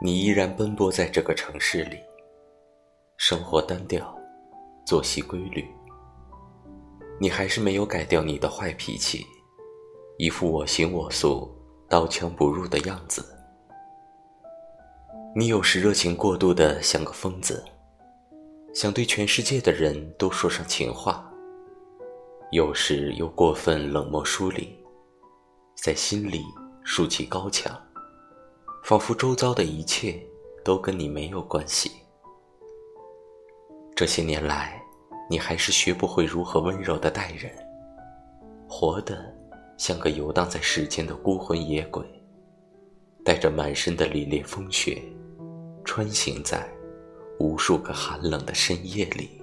你依然奔波在这个城市里，生活单调，作息规律。你还是没有改掉你的坏脾气，一副我行我素、刀枪不入的样子。你有时热情过度的像个疯子，想对全世界的人都说上情话；有时又过分冷漠疏离，在心里竖起高墙，仿佛周遭的一切都跟你没有关系。这些年来。你还是学不会如何温柔的待人，活得像个游荡在世间的孤魂野鬼，带着满身的凛冽风雪，穿行在无数个寒冷的深夜里。